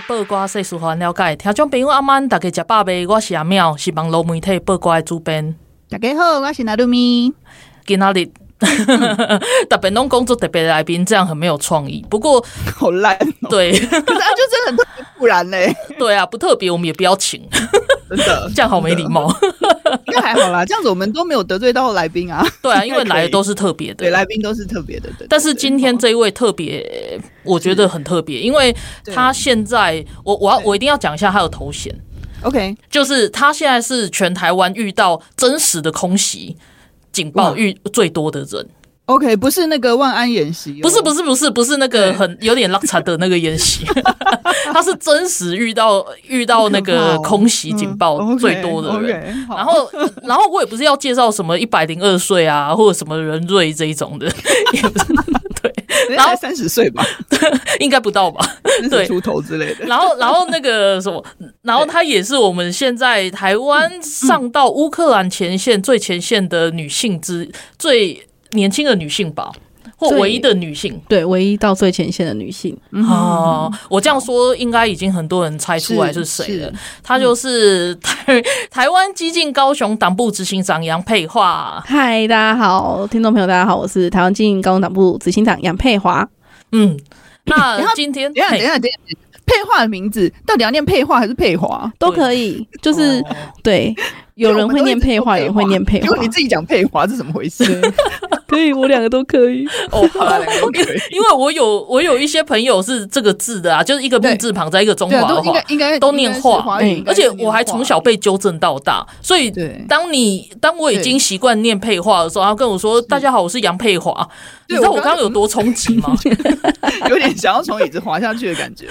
报挂新闻，互你知；报挂世事，互咱了解。听众朋友阿曼大家食饱未？我是阿妙，是网络媒体报歌的主编。大家好，我是娜露咪。今仔日特别弄工作特别来宾，这样很没有创意。不过 好烂、喔，对，可是他就真的很特别，不然嘞，对啊，不特别，我们也不要请，真的，这样好没礼貌。应该还好啦，这样子我们都没有得罪到来宾啊。对啊，因为来的都是特别的，对，来宾都是特别的。对，但是今天这一位特别，我觉得很特别，因为他现在，我我要我一定要讲一下他的头衔。OK，就是他现在是全台湾遇到真实的空袭警报遇最多的人。OK，不是那个万安演习，不是不是不是不是那个很有点拉惨的那个演习，他是真实遇到遇到那个空袭警报最多的人。然后然后我也不是要介绍什么一百零二岁啊，或者什么人瑞这一种的，也不是对。然后三十岁吧，应该不到吧？对，出头之类的。然后然后那个什么，然后他也是我们现在台湾上到乌克兰前线最前线的女性之最。年轻的女性吧，或唯一的女性，对，唯一到最前线的女性。哦、嗯，我这样说，应该已经很多人猜出来是谁了。她就是台台湾激进高雄党部执行长杨佩华。嗨，大家好，听众朋友，大家好，我是台湾激进高雄党部执行长杨佩华。嗯，那今天等下等下等下，佩樺的名字到底要念佩樺还是佩华都可以，就是、哦、对。有人会念配话，也会念配话。如果你自己讲配话是怎么回事？可以，我两个都可以。哦，好，两个都可以。因为我有我有一些朋友是这个字的啊，就是一个木字旁在一个中华的话，应该都念话。而且我还从小被纠正到大，所以当你当我已经习惯念配话的时候，他跟我说：“大家好，我是杨佩华。”你知道我刚刚有多冲击吗？有点想要从椅子滑下去的感觉。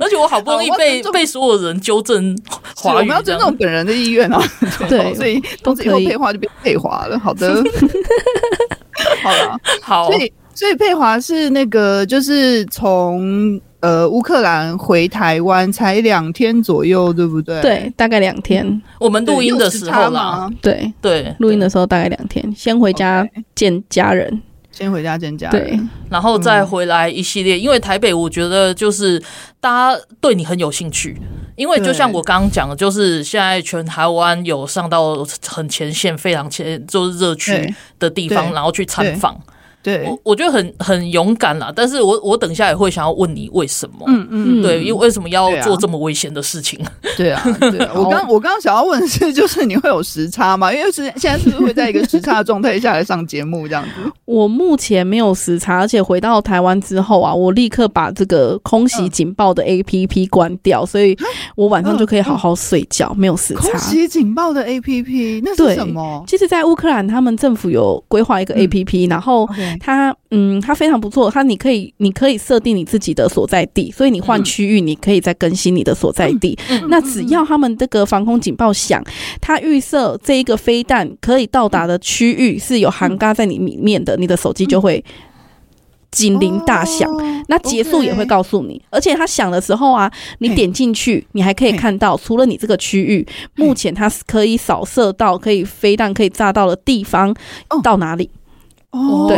而且我好不容易被被所有人纠正华语，我们要尊重本人的意愿啊。对，所以从此以后佩华就变佩华了。好的，好了，好。所以所以佩华是那个，就是从呃乌克兰回台湾才两天左右，对不对？对，大概两天。我们录音的时候啦，对对，录音的时候大概两天，先回家见家人。先回家见家人，对，然后再回来一系列。因为台北，我觉得就是大家对你很有兴趣，因为就像我刚刚讲的，就是现在全台湾有上到很前线、非常前就是热区的地方，然后去参访。对，我我觉得很很勇敢啦，但是我我等一下也会想要问你为什么？嗯嗯，对，因为为什么要做这么危险的事情？对啊，对啊，我刚我刚刚想要问的是，就是你会有时差吗？因为是现在是不是会在一个时差的状态下来上节目这样子？我目前没有时差，而且回到台湾之后啊，我立刻把这个空袭警报的 APP 关掉，所以我晚上就可以好好睡觉，没有时差。空袭警报的 APP 那是什么？其实，在乌克兰，他们政府有规划一个 APP，然后。它嗯，它非常不错。它你可以，你可以设定你自己的所在地，所以你换区域，你可以再更新你的所在地。嗯、那只要他们这个防空警报响，它预设这一个飞弹可以到达的区域是有涵盖在你里面的，你的手机就会警铃大响。那结束也会告诉你，而且它响的时候啊，你点进去，你还可以看到，除了你这个区域，目前它是可以扫射到可以飞弹可以炸到的地方到哪里。哦，对，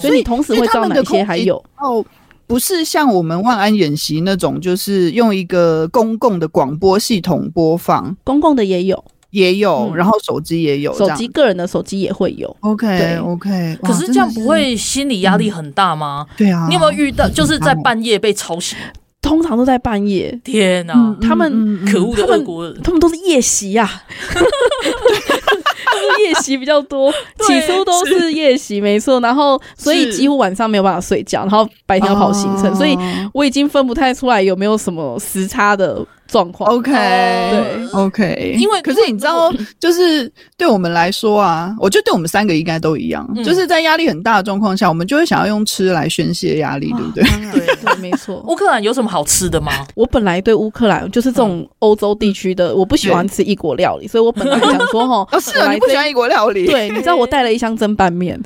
所以你同时会知道哪些还有？哦，不是像我们万安演习那种，就是用一个公共的广播系统播放，公共的也有，也有，嗯、然后手机也有，手机个人的手机也会有。OK OK，可是这样不会心理压力很大吗？嗯、对啊，你有没有遇到就是在半夜被吵醒？通常都在半夜。天哪，嗯、他们可恶的俄国人，他们都是夜袭呀、啊。夜袭比较多，起初都是夜袭，没错。然后，所以几乎晚上没有办法睡觉，然后白天要跑行程，所以我已经分不太出来有没有什么时差的状况。OK，对，OK，因为可是你知道，就是对我们来说啊，我觉得对我们三个应该都一样，嗯、就是在压力很大的状况下，我们就会想要用吃来宣泄压力，对不对？对对，没错。乌克兰有什么好吃的吗？我本来对乌克兰就是这种欧洲地区的，我不喜欢吃异国料理，所以我本来想说哈，哦，是啊，你不喜欢异国料理？对，你知道我带了一箱蒸拌面。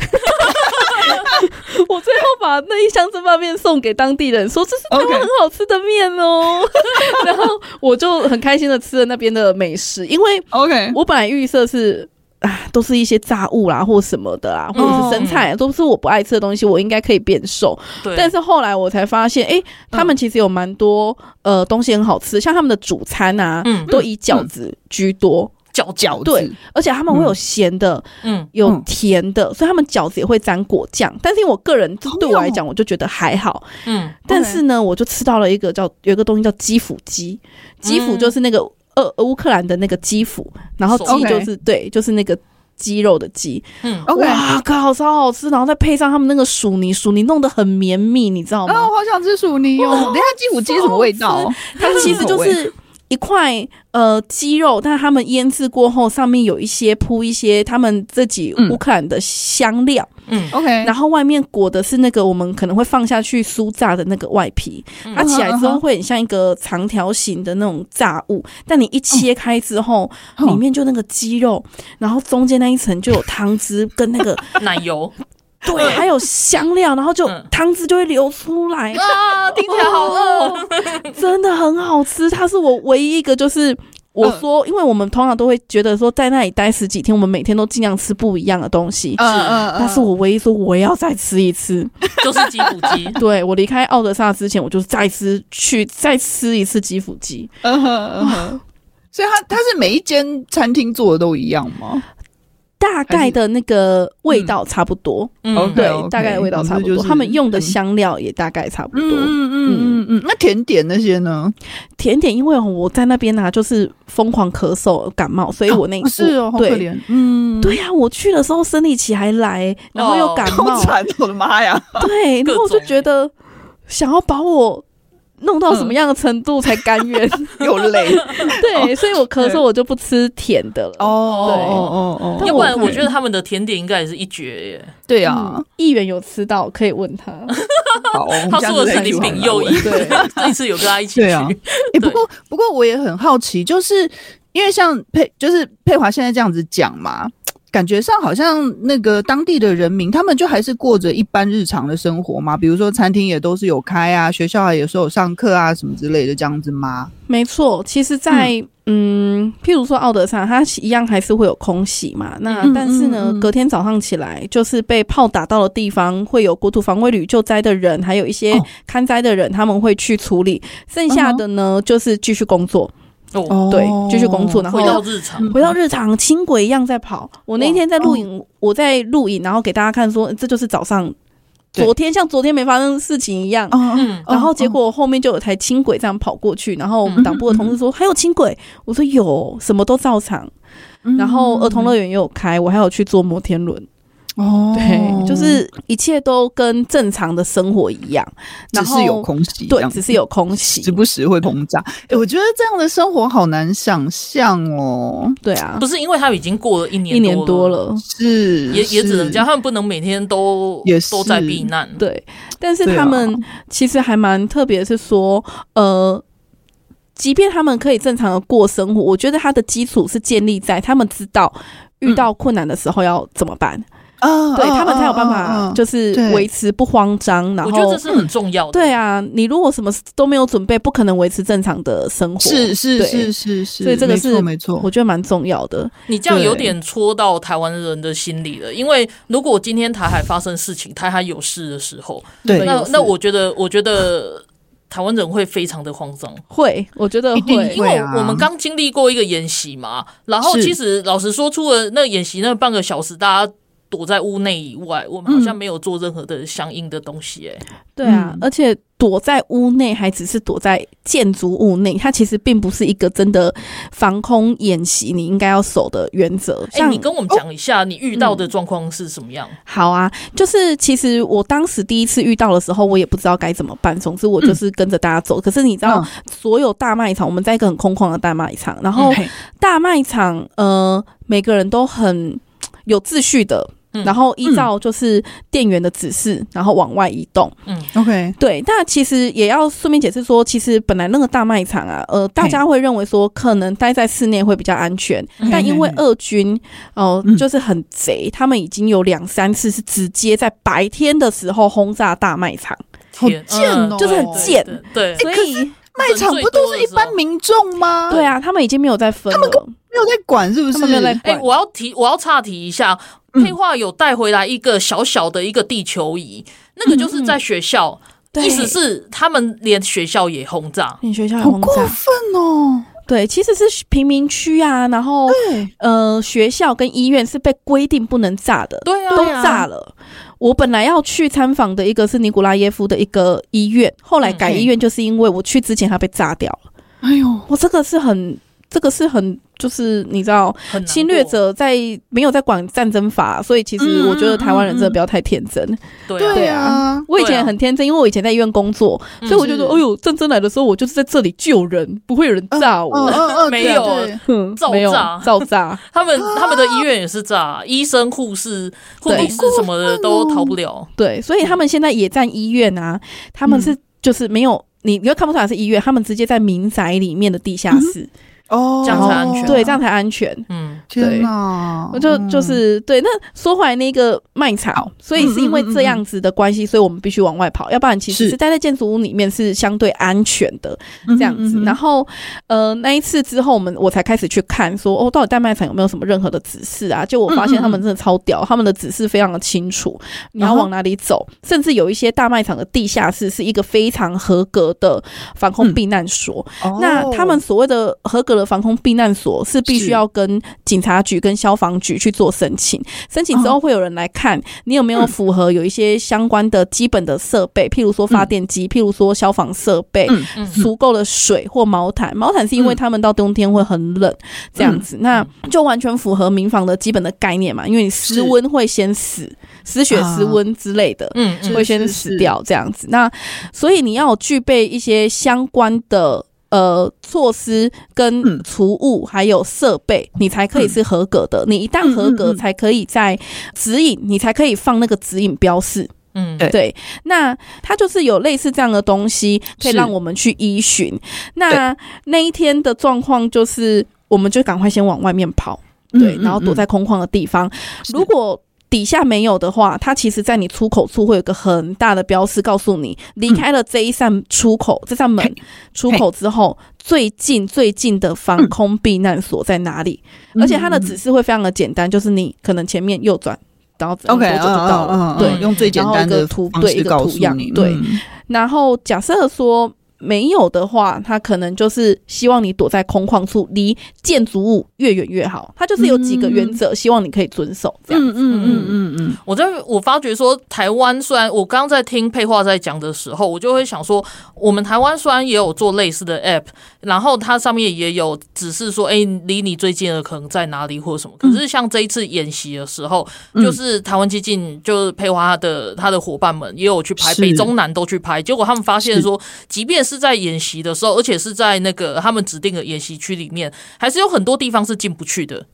我最后把那一箱蒸拌面送给当地人，说这是台湾很好吃的面哦。然后我就很开心的吃了那边的美食，因为 OK，我本来预设是啊，都是一些炸物啦，或什么的啊，或者是生菜，都是我不爱吃的东西，我应该可以变瘦。对，但是后来我才发现，哎、欸，他们其实有蛮多呃东西很好吃，像他们的主餐啊，嗯，都以饺子居多。饺饺对，而且他们会有咸的，嗯，有甜的，所以他们饺子也会沾果酱。但是因为我个人对我来讲，我就觉得还好，嗯。但是呢，我就吃到了一个叫有一个东西叫基辅鸡，基辅就是那个呃乌克兰的那个基辅，然后鸡就是对，就是那个鸡肉的鸡，嗯，哇靠，超好吃！然后再配上他们那个薯泥，薯泥弄得很绵密，你知道吗？啊我好想吃薯泥哦！等下基辅鸡什么味道？它其实就是。一块呃鸡肉，但是他们腌制过后，上面有一些铺一些他们自己乌克兰的香料，嗯，OK，然后外面裹的是那个我们可能会放下去酥炸的那个外皮，嗯、它起来之后会很像一个长条形的那种炸物，嗯、但你一切开之后，嗯、里面就那个鸡肉，然后中间那一层就有汤汁跟那个 奶油。对，还有香料，然后就汤汁就会流出来啊！听起来好饿，真的很好吃。它是我唯一一个，就是我说，因为我们通常都会觉得说，在那里待十几天，我们每天都尽量吃不一样的东西。嗯嗯，但是我唯一说我要再吃一次，就是基辅鸡。对，我离开奥德萨之前，我就再吃去再吃一次基辅鸡。嗯哼嗯哼，所以它它是每一间餐厅做的都一样吗？大概的那个味道差不多，嗯，对，大概的味道差不多。他们用的香料也大概差不多，嗯嗯嗯嗯。那甜点那些呢？甜点因为我在那边呢，就是疯狂咳嗽、感冒，所以我那是哦，好可怜，嗯，对呀，我去的时候生理期还来，然后又感冒，我的妈呀！对，然后我就觉得想要把我。弄到什么样的程度才甘愿？又累，对，所以我咳嗽我就不吃甜的了。哦，对，哦哦哦要不然我觉得他们的甜点应该也是一绝耶。对啊，议员有吃到可以问他。好，他说的是林炳佑对，这一次有跟他一起去。哎，不过不过我也很好奇，就是因为像佩，就是佩华现在这样子讲嘛。感觉上好像那个当地的人民，他们就还是过着一般日常的生活嘛。比如说餐厅也都是有开啊，学校也是有上课啊，什么之类的这样子吗？没错，其实在，在嗯，嗯，譬如说奥德萨，它一样还是会有空袭嘛。那但是呢，隔天早上起来，就是被炮打到的地方，会有国土防卫旅救灾的人，还有一些看灾的人，他们会去处理。剩下的呢，就是继续工作。哦，对，继续工作，然后回到日常，回到日常，轻轨一样在跑。我那天在录影，我在录影，然后给大家看说，这就是早上，昨天像昨天没发生事情一样。嗯，然后结果后面就有台轻轨这样跑过去，然后我们党部的同事说还有轻轨，我说有，什么都照常。然后儿童乐园也有开，我还有去坐摩天轮。哦，对，就是一切都跟正常的生活一样，只是有空袭，对，只是有空袭，时不时会膨胀。哎，我觉得这样的生活好难想象哦。对啊，不是因为他们已经过了一年一年多了，是也也只能这样，他们不能每天都也都在避难。对，但是他们其实还蛮特别，是说，呃，即便他们可以正常的过生活，我觉得他的基础是建立在他们知道遇到困难的时候要怎么办。啊，对他们才有办法，就是维持不慌张。然后我觉得这是很重要的。对啊，你如果什么都没有准备，不可能维持正常的生活。是是是是是，所以这个是没错，我觉得蛮重要的。你这样有点戳到台湾人的心里了，因为如果今天台海发生事情，台海有事的时候，对，那那我觉得，我觉得台湾人会非常的慌张。会，我觉得会，因为我们刚经历过一个演习嘛。然后其实老实说，出了那演习那半个小时，大家。躲在屋内以外，我们好像没有做任何的相应的东西、欸。哎、嗯，对啊，而且躲在屋内，还只是躲在建筑物内，它其实并不是一个真的防空演习。你应该要守的原则。像、欸、你跟我们讲一下，你遇到的状况是什么样、嗯？好啊，就是其实我当时第一次遇到的时候，我也不知道该怎么办。总之，我就是跟着大家走。嗯、可是你知道，所有大卖场，我们在一个很空旷的大卖场，然后大卖场，呃，每个人都很有秩序的。然后依照就是店员的指示，嗯、然后往外移动。嗯，OK，对。但其实也要顺便解释说，其实本来那个大卖场啊，呃，大家会认为说可能待在室内会比较安全，但因为俄军哦、呃、就是很贼，他们已经有两三次是直接在白天的时候轰炸大卖场，好贱哦，就是很贱。对，所以卖场不都是一般民众吗？对啊，他们已经没有在分了，他们没有在管，是不是？哎、欸，我要提，我要岔题一下。沛华有带回来一个小小的一个地球仪，那个就是在学校，意思是他们连学校也轰炸，连学校也轰炸，好过分哦！对，其实是贫民区啊，然后呃，学校跟医院是被规定不能炸的，对啊，都炸了。我本来要去参访的一个是尼古拉耶夫的一个医院，后来改医院就是因为我去之前它被炸掉了。哎呦，我这个是很，这个是很。就是你知道，侵略者在没有在管战争法，所以其实我觉得台湾人真的不要太天真。对对啊，我以前很天真，因为我以前在医院工作，所以我觉得，哎呦，战争来的时候，我就是在这里救人，不会有人炸我。没有，造炸，造炸。他们他们的医院也是炸，医生、护士、护理师什么的都逃不了。对，所以他们现在野战医院啊，他们是就是没有你，你又看不出来是医院，他们直接在民宅里面的地下室。哦，这样才安全。对，这样才安全。嗯，天哪，我就就是对。那说回来那个卖场，所以是因为这样子的关系，所以我们必须往外跑，要不然其实是待在建筑物里面是相对安全的这样子。然后呃，那一次之后，我们我才开始去看说，哦，到底大卖场有没有什么任何的指示啊？就我发现他们真的超屌，他们的指示非常的清楚，你要往哪里走，甚至有一些大卖场的地下室是一个非常合格的防空避难所。那他们所谓的合格。的防空避难所是必须要跟警察局跟消防局去做申请，申请之后会有人来看你有没有符合有一些相关的基本的设备，譬如说发电机，譬如说消防设备，足够的水或毛毯。毛毯是因为他们到冬天会很冷，这样子，那就完全符合民房的基本的概念嘛。因为你失温会先死，失血失温之类的，嗯，会先死掉这样子。那所以你要具备一些相关的。呃，措施跟储物还有设备，你才可以是合格的。你一旦合格，才可以在指引，你才可以放那个指引标示。嗯，对。那它就是有类似这样的东西，可以让我们去依循。那那一天的状况就是，我们就赶快先往外面跑，对，然后躲在空旷的地方。如果底下没有的话，它其实在你出口处会有个很大的标识，告诉你离开了这一扇出口，这扇门出口之后，最近最近的防空避难所在哪里？而且它的指示会非常的简单，就是你可能前面右转，然后 OK 就到了。对，用最简单的图对一个图样，对。然后假设说。没有的话，他可能就是希望你躲在空旷处，离建筑物越远越好。他就是有几个原则，希望你可以遵守。这样子，嗯嗯嗯嗯嗯。我在我发觉说，台湾虽然我刚刚在听佩华在讲的时候，我就会想说，我们台湾虽然也有做类似的 app，然后它上面也有指示说，哎，离你最近的可能在哪里或者什么。可是像这一次演习的时候，就是台湾基进，就是佩华的他的伙伴们也有去拍，北中南都去拍，结果他们发现说，即便是在演习的时候，而且是在那个他们指定的演习区里面，还是有很多地方是进不去的。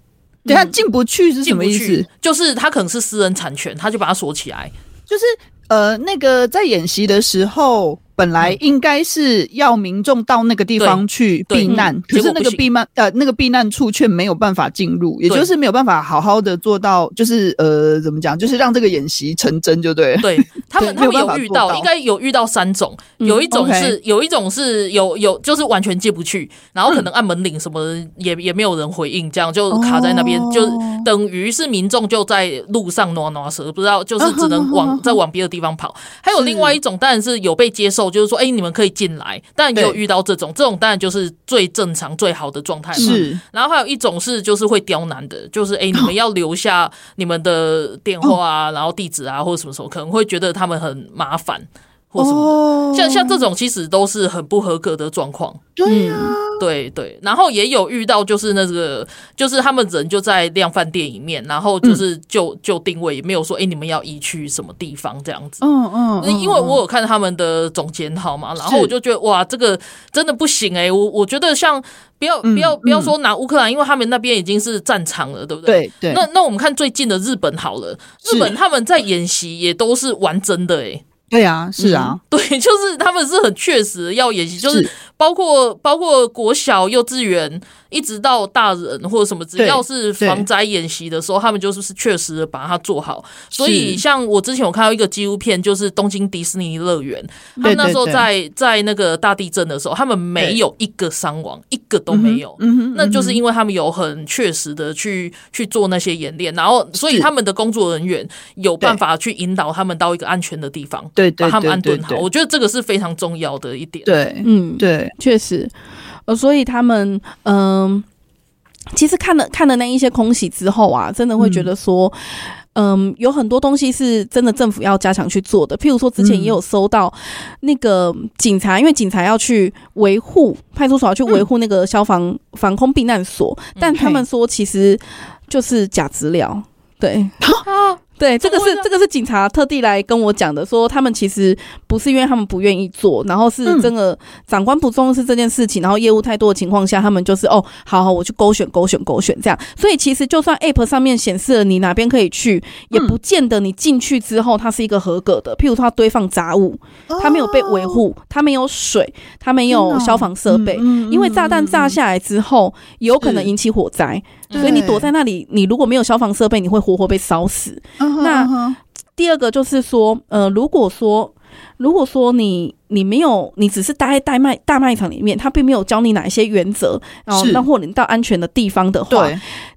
对他进不去是什么意思？就是他可能是私人产权，他就把它锁起来。就是呃，那个在演习的时候。本来应该是要民众到那个地方去避难，可是那个避难呃那个避难处却没有办法进入，也就是没有办法好好的做到，就是呃怎么讲，就是让这个演习成真，就对。对 他们，他们有遇到，应该有遇到三种，有一种是有一种是有有就是完全进不去，然后可能按门铃什么的也也没有人回应，这样就卡在那边，就等于是民众就在路上挪挪蛇，不知道就是只能往 再往别的地方跑。还有另外一种，当然是有被接受。就是说，哎、欸，你们可以进来，但也有遇到这种，这种当然就是最正常、最好的状态嘛。是，然后还有一种是，就是会刁难的，就是哎、欸，你们要留下你们的电话啊，然后地址啊，或者什么时候可能会觉得他们很麻烦，或什么的。哦、像像这种其实都是很不合格的状况。对呀、啊嗯，对对。然后也有遇到就是那个，就是他们人就在量贩店里面，然后就是就就定位，也没有说哎、欸、你们要移去什么地方这样子。嗯嗯。因为我有看他们的总检讨嘛，然后我就觉得哇，这个真的不行哎、欸，我我觉得像。不要不要不要说拿乌克兰，因为他们那边已经是战场了，对不对？对对。那那我们看最近的日本好了，日本他们在演习也都是玩真的哎。对啊，是啊，对，就是他们是很确实要演习，就是包括包括国小、幼稚园。一直到大人或者什么，只要是防灾演习的时候，他们就是是确实的把它做好。所以，像我之前有看到一个纪录片，就是东京迪士尼乐园，他们那时候在在那个大地震的时候，他们没有一个伤亡，一个都没有。那就是因为他们有很确实的去去做那些演练，然后所以他们的工作人员有办法去引导他们到一个安全的地方，对，把他们安顿好。我觉得这个是非常重要的一点。对，嗯，对，确实。呃，所以他们嗯、呃，其实看了看了那一些空袭之后啊，真的会觉得说，嗯、呃，有很多东西是真的政府要加强去做的。譬如说，之前也有收到那个警察，因为警察要去维护派出所，要去维护那个消防防空避难所，但他们说其实就是假资料，对。对，这个是这个是警察特地来跟我讲的，说他们其实不是因为他们不愿意做，然后是真的长官不重视这件事情，然后业务太多的情况下，他们就是哦，好好，我去勾选勾选勾选这样。所以其实就算 App 上面显示了你哪边可以去，也不见得你进去之后它是一个合格的。譬如说它堆放杂物，它没有被维护，它没有水，它没有消防设备，因为炸弹炸下来之后有可能引起火灾。所以你躲在那里，你如果没有消防设备，你会活活被烧死。Uh 那第二个就是说，呃，如果说如果说你你没有，你只是待在大卖大卖场里面，他并没有教你哪一些原则，然后那或者你到安全的地方的话，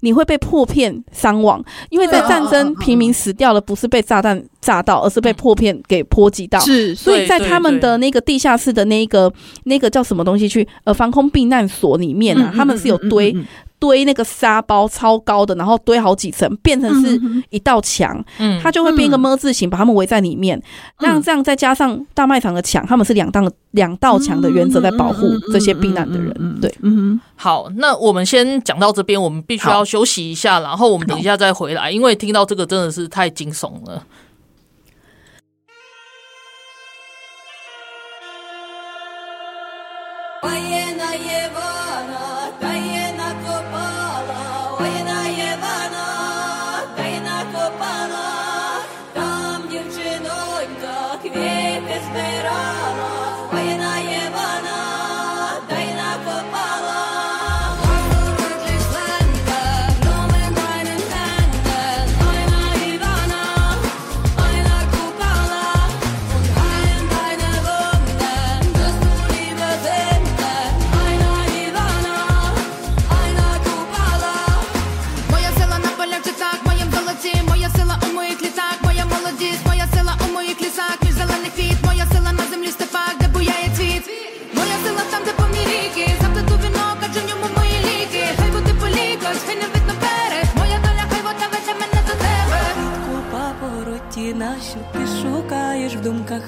你会被破片伤亡。因为在战争，平民死掉了不是被炸弹炸到，而是被破片给波及到。是，所以在他们的那个地下室的那个那个叫什么东西去呃防空避难所里面啊，他们是有堆。堆那个沙包超高的，然后堆好几层，变成是一道墙，嗯，它就会变一个么字形，把他们围在里面。那、嗯、这样再加上大卖场的墙，他们是两道两道墙的原则在保护这些避难的人。对，嗯，好，那我们先讲到这边，我们必须要休息一下，然后我们等一下再回来，因为听到这个真的是太惊悚了。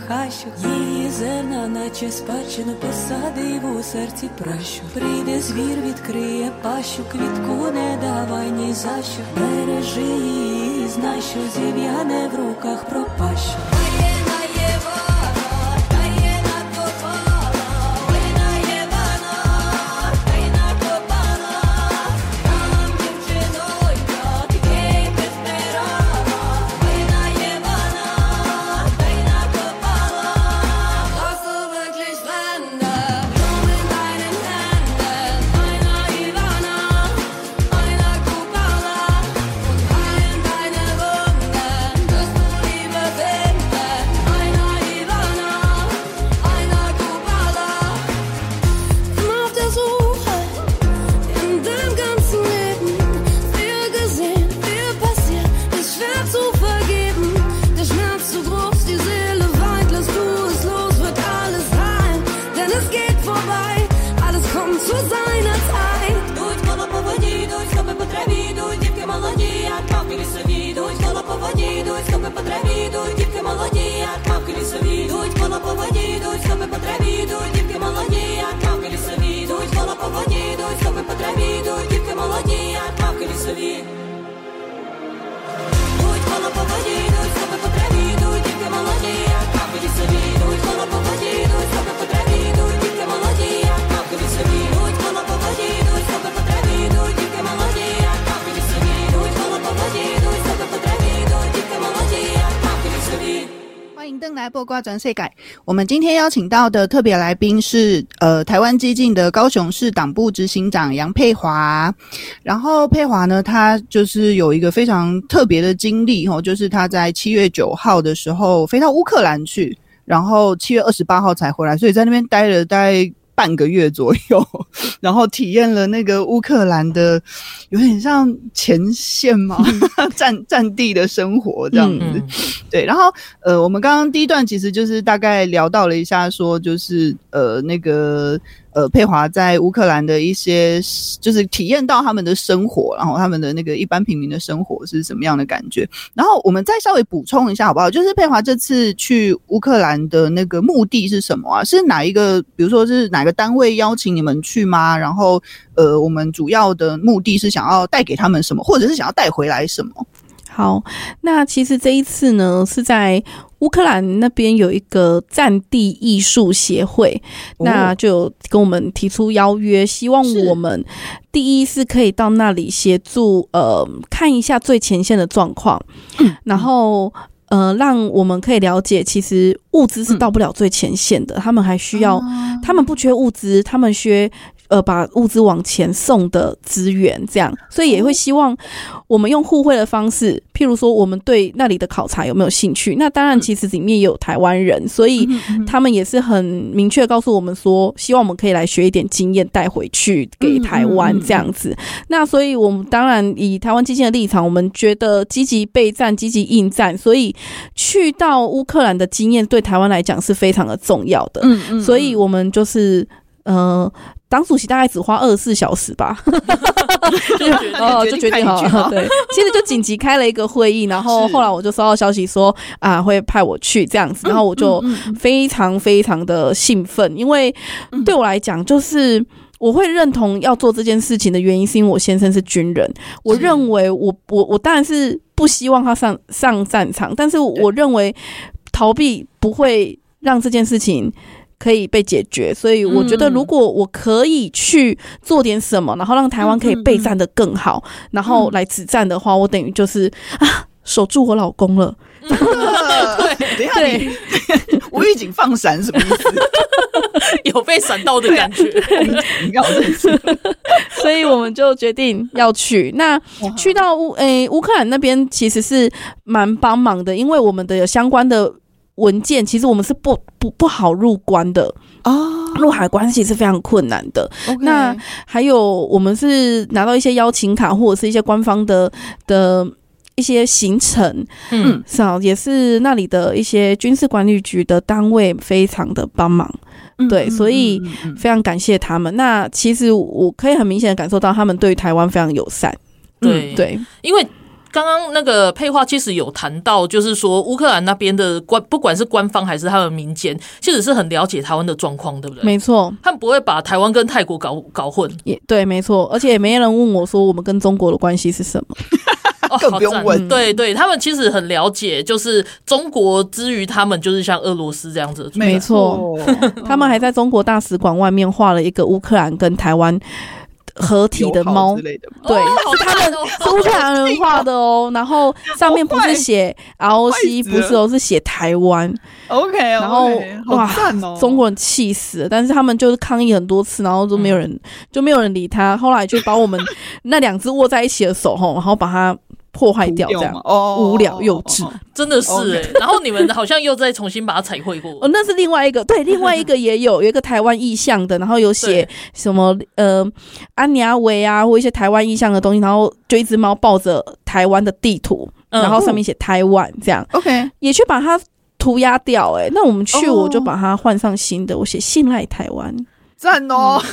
хащу, її зерна, наче спадщину посадив у серці пращу. Прийде звір, відкриє пащу, квітку не давай ні за що. Бережи її, знай, що зів'яне в руках пропащу. 挂转世改，我们今天邀请到的特别来宾是呃台湾激进的高雄市党部执行长杨佩华。然后佩华呢，他就是有一个非常特别的经历哦，就是他在七月九号的时候飞到乌克兰去，然后七月二十八号才回来，所以在那边待了大概半个月左右，然后体验了那个乌克兰的有点像前线嘛，战战地的生活这样子。嗯嗯对，然后呃，我们刚刚第一段其实就是大概聊到了一下，说就是呃那个。呃，佩华在乌克兰的一些，就是体验到他们的生活，然后他们的那个一般平民的生活是什么样的感觉？然后我们再稍微补充一下好不好？就是佩华这次去乌克兰的那个目的是什么啊？是哪一个？比如说是哪个单位邀请你们去吗？然后呃，我们主要的目的是想要带给他们什么，或者是想要带回来什么？好，那其实这一次呢，是在乌克兰那边有一个战地艺术协会，哦，那就跟我们提出邀约，希望我们第一是可以到那里协助，呃，看一下最前线的状况，嗯，然后呃，让我们可以了解，其实物资是到不了最前线的，嗯，他们还需要，啊，他们不缺物资，他们缺。呃，把物资往前送的资源，这样，所以也会希望我们用互惠的方式，譬如说，我们对那里的考察有没有兴趣？那当然，其实里面也有台湾人，所以他们也是很明确告诉我们说，希望我们可以来学一点经验带回去给台湾这样子。那所以，我们当然以台湾基金的立场，我们觉得积极备战、积极应战，所以去到乌克兰的经验对台湾来讲是非常的重要的。嗯嗯，所以我们就是呃。党主席大概只花二十四小时吧，哦，就决定 好，对，其实就紧急开了一个会议，然后后来我就收到消息说啊，会派我去这样子，然后我就非常非常的兴奋，因为对我来讲，就是我会认同要做这件事情的原因，是因为我先生是军人，我认为我我我当然是不希望他上上战场，但是我认为逃避不会让这件事情。可以被解决，所以我觉得如果我可以去做点什么，然后让台湾可以备战的更好，然后来止战的话，我等于就是啊，守住我老公了。对 对，无预警放闪什么意思？有被闪到的感觉。你看我这次，所以我们就决定要去。那去到乌诶乌克兰那边其实是蛮帮忙的，因为我们的有相关的。文件其实我们是不不不好入关的。哦，入海关系是非常困难的。那还有我们是拿到一些邀请卡或者是一些官方的的一些行程，嗯，是啊，也是那里的一些军事管理局的单位非常的帮忙，嗯、对，所以非常感谢他们。那其实我可以很明显的感受到他们对台湾非常友善，对、嗯、对，因为。刚刚那个配话其实有谈到，就是说乌克兰那边的官，不管是官方还是他们民间，其实是很了解台湾的状况，对不对？没错，他们不会把台湾跟泰国搞搞混。也对，没错，而且也没人问我说我们跟中国的关系是什么，哦、更不用问。对对，他们其实很了解，就是中国之于他们就是像俄罗斯这样子。没错，他们还在中国大使馆外面画了一个乌克兰跟台湾。合体的猫，对，是他们是乌克兰人画的哦。然后上面不是写 ROC，不是哦，是写台湾。OK，然后哇，中国人气死了。但是他们就是抗议很多次，然后都没有人，就没有人理他。后来就把我们 那两只握在一起的手吼，然后把它。破坏掉这样哦，无聊幼稚，哦、真的是哎、欸。Okay. 然后你们好像又再重新把它彩绘过。哦，那是另外一个，对，另外一个也有 有一个台湾意象的，然后有写什么呃安妮阿维啊或一些台湾意象的东西，然后就一只猫抱着台湾的地图，然后上面写台湾这样，OK，也去把它涂鸦掉哎、欸。那我们去我就把它换上新的，我写信赖台湾。赞哦！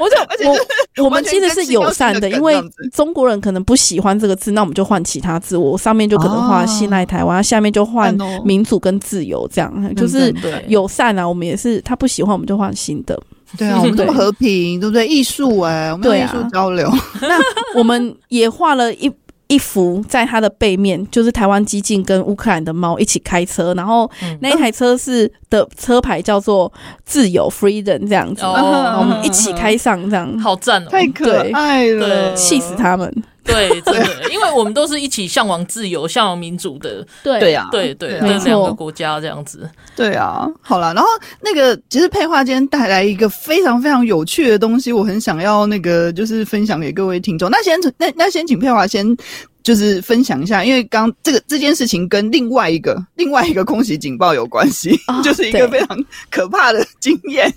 我就我我们其实是友善的，因为中国人可能不喜欢这个字，那我们就换其他字。我上面就可能画“信赖台湾”，下面就换“民主跟自由”这样，就是友善啊。我们也是他不喜欢，我们就换新的。对啊，我们这么和平，对不对？艺术哎，我们艺术交流。那我们也画了一。一幅在它的背面，就是台湾激进跟乌克兰的猫一起开车，然后那一台车是的车牌叫做自由 （Freedom） 这样子，然后我们一起开上这样，好赞哦，太可爱了，气死他们。对，真的，因为我们都是一起向往自由、向往民主的，对。对啊，对对，这两个国家这样子，对啊，好了，然后那个其实佩华今天带来一个非常非常有趣的东西，我很想要那个就是分享给各位听众。那先那那先请佩华先就是分享一下，因为刚这个这件事情跟另外一个另外一个空袭警报有关系，哦、就是一个非常可怕的经验。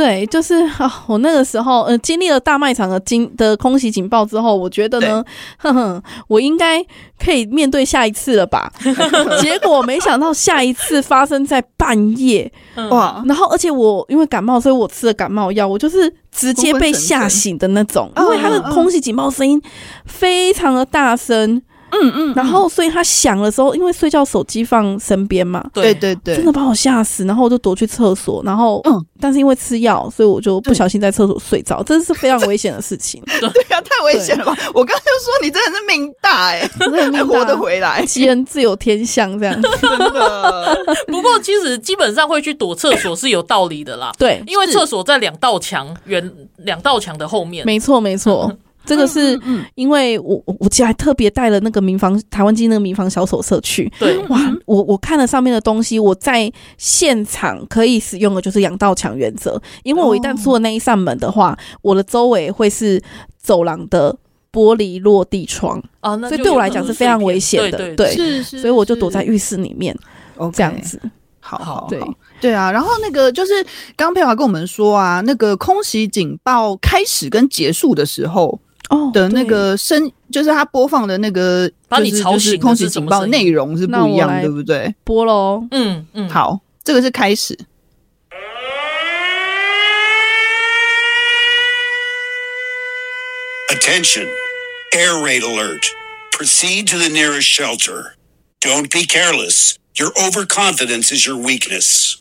对，就是啊，我那个时候呃，经历了大卖场的经的空袭警报之后，我觉得呢，哼哼，我应该可以面对下一次了吧？结果没想到下一次发生在半夜，哇！然后而且我因为感冒，所以我吃了感冒药，我就是直接被吓醒的那种，因为它的空袭警报声音非常的大声。嗯嗯，然后所以他响的时候，因为睡觉手机放身边嘛，对。对对，真的把我吓死，然后我就躲去厕所，然后嗯，但是因为吃药，所以我就不小心在厕所睡着，这是非常危险的事情。对。呀，太危险了吧！我刚才就说你真的是命大哎，还活得回来，吉人自有天相这样。子。真的。不过其实基本上会去躲厕所是有道理的啦，对，因为厕所在两道墙远两道墙的后面，没错没错。这个是因为我我其实还特别带了那个民房台湾基那个民房小手册去，对。哇，我我看了上面的东西，我在现场可以使用的就是两道墙原则，因为我一旦出了那一扇门的话，我的周围会是走廊的玻璃落地窗。啊，所以对我来讲是非常危险的，对，是是，所以我就躲在浴室里面，这样子，好好。对。对啊，然后那个就是刚刚佩华跟我们说啊，那个空袭警报开始跟结束的时候。哦，的那个声就是它播放的那个，把你吵醒。空袭警报内容是不一样，对不对？播喽，嗯嗯，好，这个是开始。Attention, air raid alert. Proceed to the nearest shelter. Don't be careless. Your overconfidence is your weakness.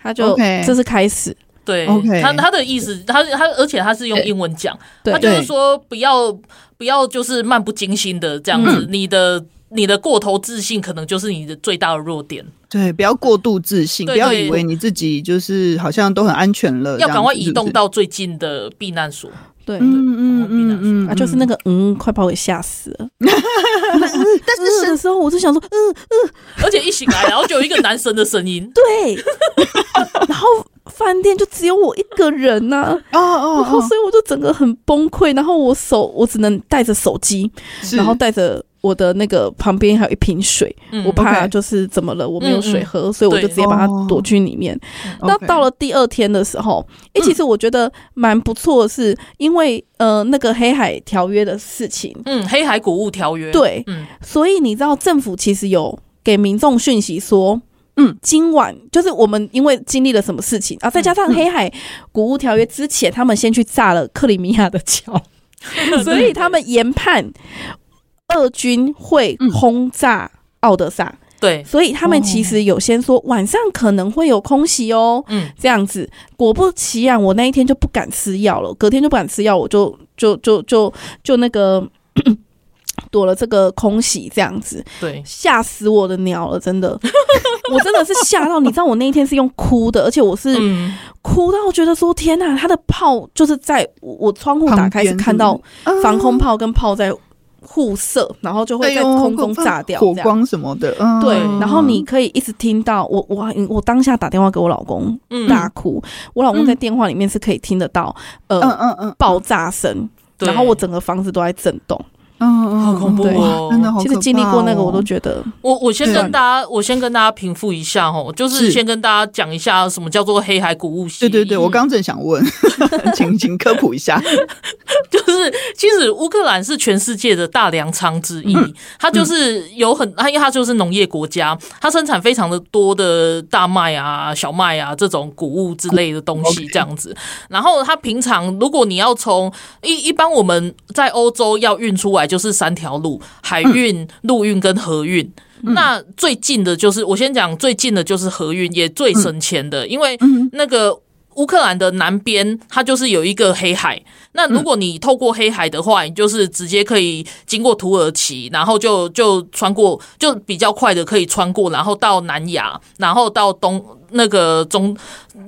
他就，ok，这是开始。对，Okay. 他他的意思，他他而且他是用英文讲，他就是说不要不要就是漫不经心的这样子，嗯、你的你的过头自信可能就是你的最大的弱点。对，不要过度自信，对对对，不要以为你自己就是好像都很安全了，要赶快移动到最近的避难所。对，嗯嗯嗯嗯，啊，就是那个嗯，快把我给吓死了。但是的时候，我就想说，嗯嗯，而且一醒来，然后就有一个男生的声音，对，然后。饭店就只有我一个人呐，哦哦，然后所以我就整个很崩溃，然后我手我只能带着手机，然后带着我的那个旁边还有一瓶水，我怕就是怎么了，我没有水喝，所以我就直接把它躲去里面。那到了第二天的时候，诶，其实我觉得蛮不错的是，因为呃那个黑海条约的事情，嗯，黑海谷物条约，对，嗯，所以你知道政府其实有给民众讯息说。嗯，今晚就是我们因为经历了什么事情啊，再加上黑海谷物条约之前，他们先去炸了克里米亚的桥，所以他们研判俄军会轰炸奥德萨。对，所以他们其实有先说晚上可能会有空袭哦。嗯，这样子，果不其然，我那一天就不敢吃药了，隔天就不敢吃药，我就就就就就那个。躲了这个空袭，这样子，对，吓死我的鸟了，真的，我真的是吓到，你知道，我那一天是用哭的，而且我是哭到觉得说，天呐，他的炮就是在我窗户打开是看到防空炮跟炮在互射，然后就会在空中炸掉，火光什么的，对，然后你可以一直听到我我我当下打电话给我老公大哭，我老公在电话里面是可以听得到呃嗯嗯嗯爆炸声，然后我整个房子都在震动。嗯，好恐怖哦！真的好。其实经历过那个，我都觉得。我我先跟大家，我先跟大家平复一下哦，就是先跟大家讲一下什么叫做黑海谷物协议。对对对，我刚正想问，请请科普一下。就是其实乌克兰是全世界的大粮仓之一，它就是有很，它因为它就是农业国家，它生产非常的多的大麦啊、小麦啊这种谷物之类的东西这样子。然后它平常如果你要从一一般我们在欧洲要运出来，就是三条路：海运、陆运跟河运。那最近的就是我先讲最近的就是河运，也最省钱的，因为那个。乌克兰的南边，它就是有一个黑海。那如果你透过黑海的话，你就是直接可以经过土耳其，然后就就穿过，就比较快的可以穿过，然后到南亚，然后到东那个中。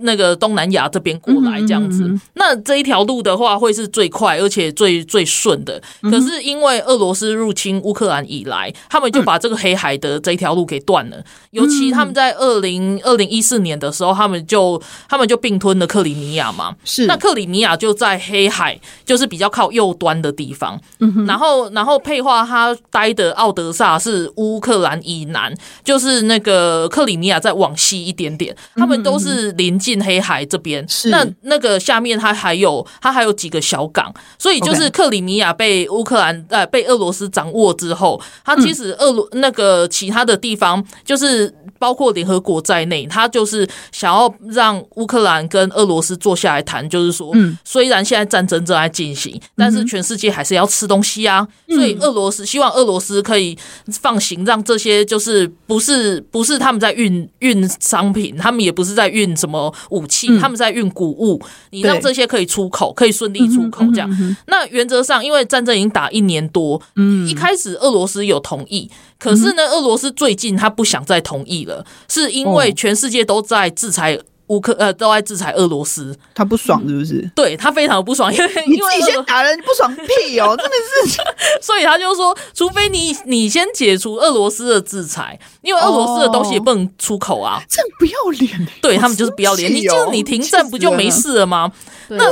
那个东南亚这边过来这样子，嗯嗯嗯，那这一条路的话会是最快而且最最顺的。可是因为俄罗斯入侵乌克兰以来，他们就把这个黑海的这一条路给断了。尤其他们在二零二零一四年的时候，他们就他们就并吞了克里米亚嘛。是，那克里米亚就在黑海，就是比较靠右端的地方。嗯，然后然后佩华他待的奥德萨是乌克兰以南，就是那个克里米亚再往西一点点，他们都是临。近黑海这边，那那个下面它还有它还有几个小港，所以就是克里米亚被乌克兰呃被俄罗斯掌握之后，它其实俄罗那个其他的地方就是。包括联合国在内，它就是想要让乌克兰跟俄罗斯坐下来谈，就是说，虽然现在战争正在进行，但是全世界还是要吃东西啊。所以俄罗斯希望俄罗斯可以放行，让这些就是不是不是他们在运运商品，他们也不是在运什么武器，他们在运谷物。你让这些可以出口，可以顺利出口，这样。那原则上，因为战争已经打一年多，嗯一开始俄罗斯有同意。可是呢，俄罗斯最近他不想再同意了，是因为全世界都在制裁乌克，呃，都在制裁俄罗斯，他不爽是不是？对，他非常的不爽，因为你自己先打人，你不爽屁哦，真的是。所以他就说，除非你你先解除俄罗斯的制裁，因为俄罗斯的东西也不能出口啊，这不要脸。对他们就是不要脸，你就你停战不就没事了吗？那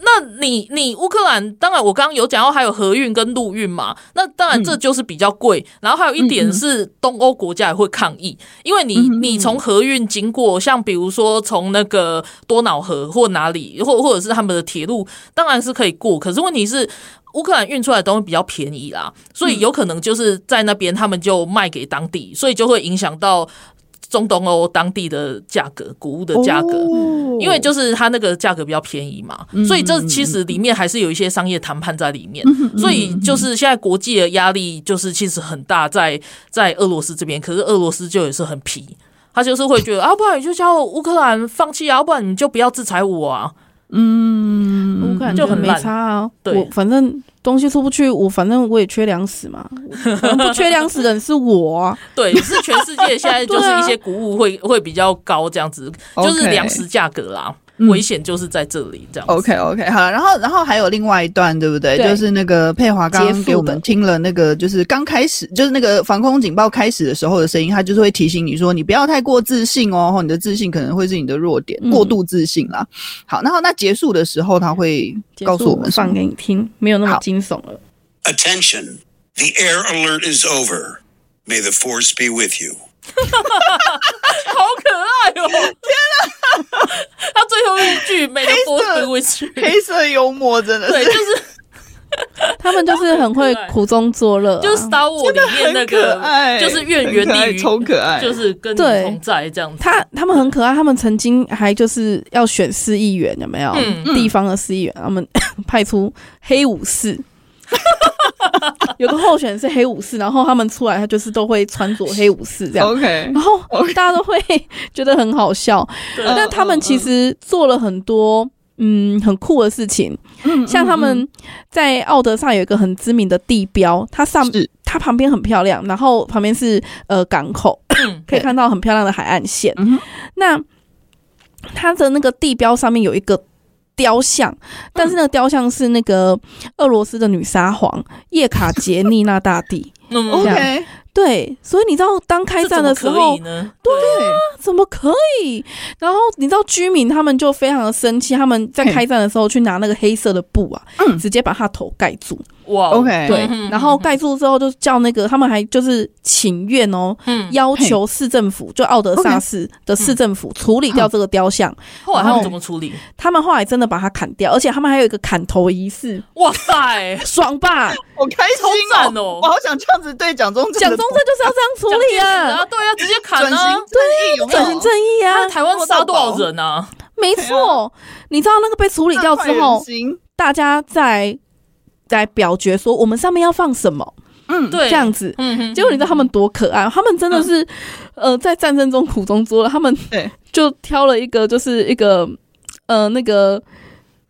那你你乌克兰当然我刚刚有讲到还有河运跟陆运嘛，那当然这就是比较贵。然后还有一点是东欧国家也会抗议，因为你你从河运经过，像比如说从那个多瑙河或哪里，或或者是他们的铁路，当然是可以过。可是问题是乌克兰运出来的东西比较便宜啦，所以有可能就是在那边他们就卖给当地，所以就会影响到。中东欧当地的价格，谷物的价格，因为就是它那个价格比较便宜嘛，所以这其实里面还是有一些商业谈判在里面。所以就是现在国际的压力就是其实很大，在在俄罗斯这边，可是俄罗斯就也是很皮，他就是会觉得啊，不然你就叫乌克兰放弃啊，不然你就不要制裁我啊。嗯，乌克兰就很没差啊，对，反正。东西出不去，我反正我也缺粮食嘛，不缺粮食的人是我啊。对，是全世界现在就是一些 谷物会会比较高这样子，就是粮食价格啦。危险就是在这里，这样。OK OK，好了，然后然后还有另外一段，对不对？对，就是那个佩华刚刚给我们听了那个，就是刚开始，就是那个防空警报开始的时候的声音，他就是会提醒你说，你不要太过自信哦，你的自信可能会是你的弱点，过度自信啦。嗯、好，然后那结束的时候，他会告诉我们，放给你听，没有那么惊悚了。Attention, the air alert is over. May the force be with you. 好可爱哦！天哪，他最后一句没 黑色幽默真的是，对，就是 他们就是很会苦中作乐，就是 Star Wars 里面那个，就是愿原地超可爱，就是跟你同在这样子。他他们很可爱，他们曾经还就是要选市议员，有没有？嗯，地方的市议员，他们 派出黑武士。有个候选人是黑武士，然后他们出来，他就是都会穿着黑武士这样。OK，然后大家都会觉得很好笑。但他们其实做了很多嗯很酷的事情。嗯，像他们在奥德萨有一个很知名的地标，它上它旁边很漂亮，然后旁边是呃港口，可以看到很漂亮的海岸线。那它的那个地标上面有一个。雕像，但是那个雕像是那个俄罗斯的女沙皇叶卡捷妮娜大帝。OK，对，所以你知道当开战的时候，对啊，怎么可以？然后你知道居民他们就非常的生气，他们在开战的时候去拿那个黑色的布啊，直接把他头盖住。哇，OK，对，然后盖住之后就叫那个他们还就是请愿哦，要求市政府就奥德萨市的市政府处理掉这个雕像。后来他们怎么处理？他们后来真的把它砍掉，而且他们还有一个砍头仪式。哇塞，爽吧！我开心哦，我好想这样子对蒋中正。蒋中正就是要这样处理啊！对啊，直接砍啊！转型正义，转型正义啊！台湾杀多少人啊？没错，你知道那个被处理掉之后，大家在在表决说我们上面要放什么？嗯，对，这样子。嗯，结果你知道他们多可爱？他们真的是呃，在战争中苦中作乐，他们就挑了一个就是一个呃那个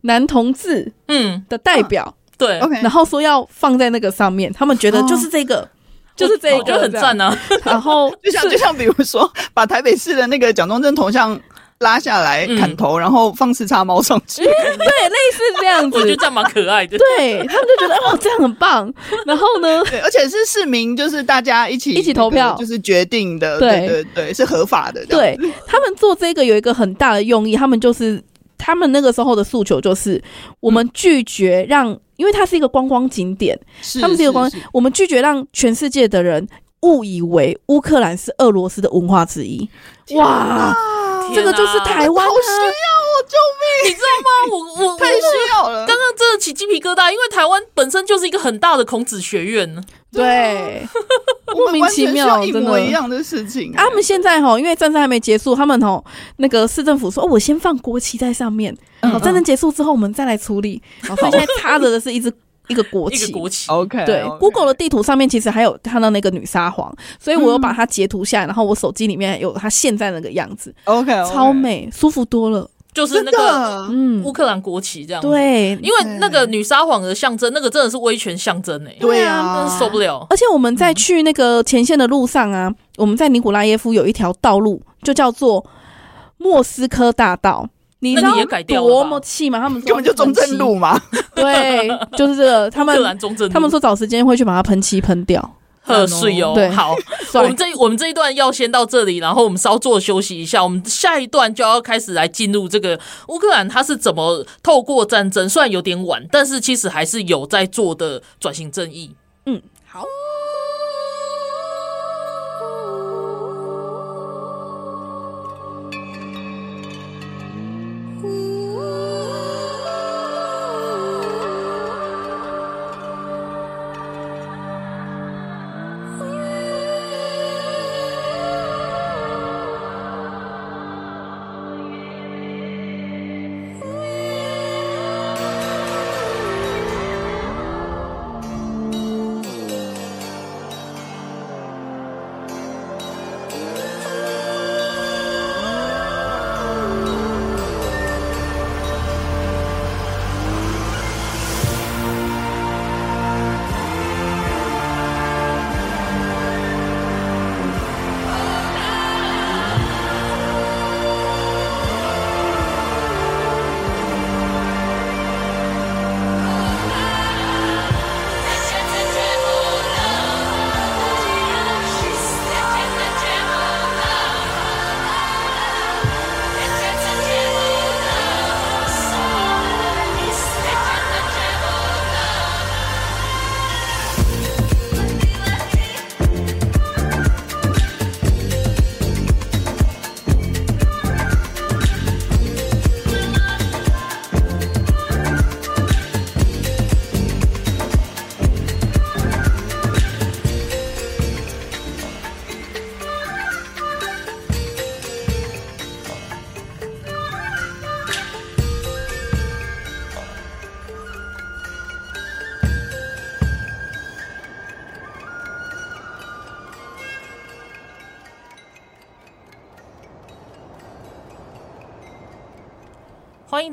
男同志嗯的代表，对，然后说要放在那个上面，他们觉得就是这个。就是这一个很赞啊，然后 就像就像比如说，把台北市的那个蒋中正头像拉下来砍头，然后放四叉猫上去，对，类似这样子，我觉得这样蛮可爱的。对，他们就觉得哦，这样很棒。然后呢，对，而且是市民，就是大家一起一起投票，就是决定的，对。对对，是合法的。对，他们做这个有一个很大的用意，他们就是他们那个时候的诉求就是，我们拒绝让。因为它是一个观光景点，他们是一个观光，我们拒绝让全世界的人误以为乌克兰是俄罗斯的文化之一。哇，这个就是台湾，好需要我！救命！你知道吗？我我 太需要了，刚刚真的起鸡皮疙瘩，因为台湾本身就是一个很大的孔子学院。对，莫名其妙，一模一样的事情。他们现在哈，因为战争还没结束，他们哈那个市政府说，哦，我先放国旗在上面，好，战争结束之后我们再来处理。所以现在插着的是一只一个国旗，一个国旗。OK，对，Google 的地图上面其实还有看到那个女沙皇，所以我有把它截图下来，然后我手机里面有它现在那个样子。OK，超美，舒服多了。就是那个嗯，乌克兰国旗这样子，对，因为那个女撒谎的象征，那个真的是威权象征哎，对啊，真是受不了。而且我们在去那个前线的路上啊，我们在尼古拉耶夫有一条道路，就叫做莫斯科大道。你知道多么气吗？他们 根本就中正路嘛，对，就是这个。他们他们说找时间会去把它喷漆喷掉。喝水哦，对，好，我们这我们这一段要先到这里，然后我们稍作休息一下，我们下一段就要开始来进入这个乌克兰，它是怎么透过战争，虽然有点晚，但是其实还是有在做的转型正义。嗯，好。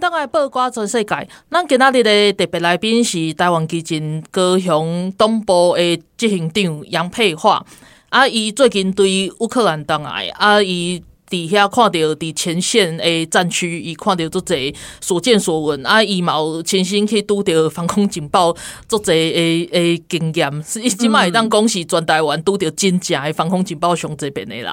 当爱报瓜全世界。咱今仔日的特别来宾是台湾基金高雄东部的执行长杨佩桦。啊，伊最近对乌克兰当爱，啊，伊。底下看到伫前线诶战区，伊看到足侪所见所闻啊，伊嘛有亲身去拄着防空警报足侪诶诶经验，是即卖当讲是全台湾拄着真正诶防空警报上这边诶人，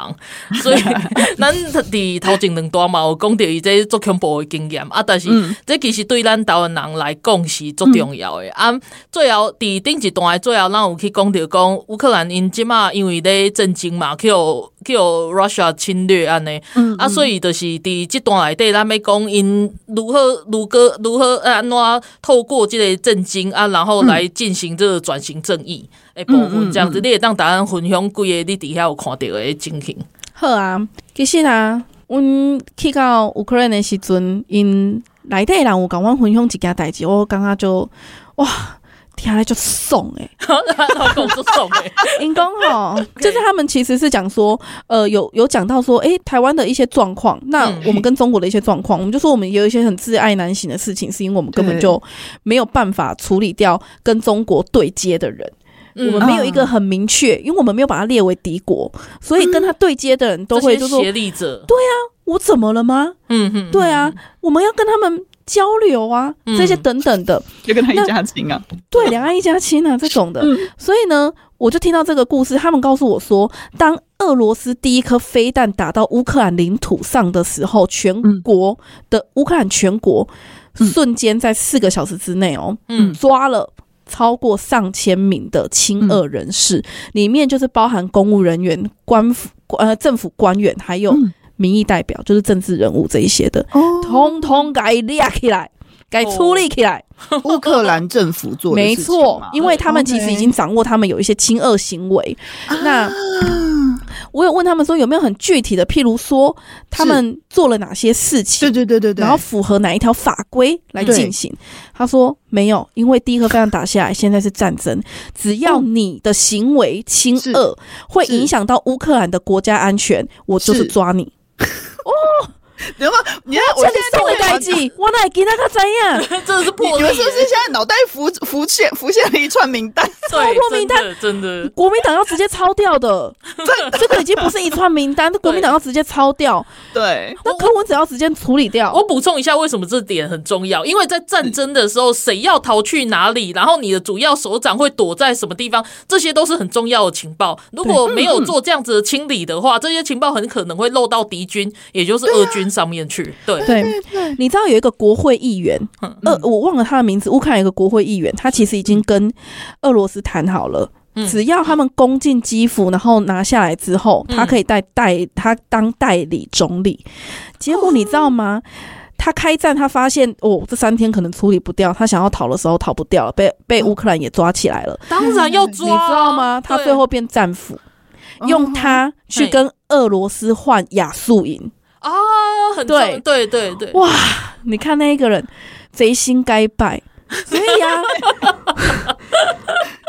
所以 咱伫头前两段嘛有讲到伊这足恐怖诶经验啊，但是这其实对咱台湾人来讲是足重要诶、嗯、啊。最后伫顶一段诶最后，咱有去讲到讲乌克兰因即马因为咧战争嘛，去互去互 Russia 侵略安尼，嗯嗯啊，所以就是伫即段内底，咱要讲因如何如何如何安怎透过即个震惊啊，然后来进行这个转型正义诶部分，这样子，你会当答案分享几个你底下有看到诶情形。好啊，其实啊，阮去到乌克兰诶时阵，因内底人有甲阮分享一件代志，我感觉就哇。听来就送哎，老公就送哎。因公吼，就是他们其实是讲说，呃，有有讲到说，哎、欸，台湾的一些状况，那我们跟中国的一些状况，我们就说我们有一些很自爱难行的事情，是因为我们根本就没有办法处理掉跟中国对接的人，我们没有一个很明确，因为我们没有把它列为敌国，所以跟他对接的人都会就说协力者，对啊，我怎么了吗？嗯哼，对啊，我们要跟他们。交流啊，这些等等的，就跟他一家亲啊，对，两岸一家亲啊，这种的。所以呢，我就听到这个故事，他们告诉我说，当俄罗斯第一颗飞弹打到乌克兰领土上的时候，全国的乌克兰全国瞬间在四个小时之内哦，嗯，抓了超过上千名的亲俄人士，里面就是包含公务人员、官府呃政府官员，还有。民意代表就是政治人物这一些的，哦、通通改列起来，该处理起来。乌、哦、克兰政府做的没错，因为他们其实已经掌握他们有一些亲恶行为。那、啊、我有问他们说有没有很具体的，譬如说他们做了哪些事情？对对对对对，然后符合哪一条法规来进行？他说没有，因为第一颗飞弹打下来，现在是战争，只要你的行为亲恶，会影响到乌克兰的国家安全，我就是抓你。哦，等下，你看我现在送 的代志，我哪会记得他怎样？这是破。你们是不是现在脑袋浮浮现浮现了一串名单？超破名单，真的，国民党要直接抄掉的。这这个已经不是一串名单，国民党要直接抄掉。对，那柯文哲要直接处理掉。我补充一下，为什么这点很重要？因为在战争的时候，谁要逃去哪里，然后你的主要首长会躲在什么地方，这些都是很重要的情报。如果没有做这样子的清理的话，这些情报很可能会漏到敌军，也就是俄军上面去。对对，你知道有一个国会议员，呃，我忘了他的名字。乌克兰有一个国会议员，他其实已经跟俄罗斯谈好了。只要他们攻进基辅，然后拿下来之后，他可以代代他当代理总理。结果你知道吗？他开战，他发现哦，这三天可能处理不掉。他想要逃的时候逃不掉了，被被乌克兰也抓起来了。当然要抓，你知道吗？他最后变战俘，用他去跟俄罗斯换亚速营啊，很对对对对，哇！你看那一个人，贼心该败。所以啊，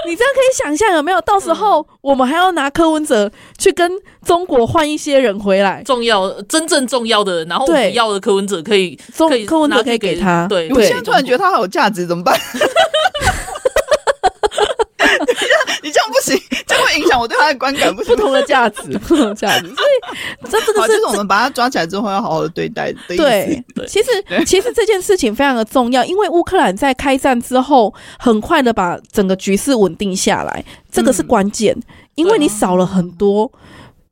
你这样可以想象有没有？到时候我们还要拿柯文哲去跟中国换一些人回来，重要、真正重要的人，然后我们要的柯文哲可以，可以柯文哲可以给他。对，我现在突然觉得他好有价值，怎么办？你这样不行，这样会影响我对他的观感。不，不同的价值，不同的价值。所以这这个是，就是我们把他抓起来之后要好好的对待的意思。对，对，其实 其实这件事情非常的重要，因为乌克兰在开战之后，很快的把整个局势稳定下来，这个是关键，嗯，因为你少了很多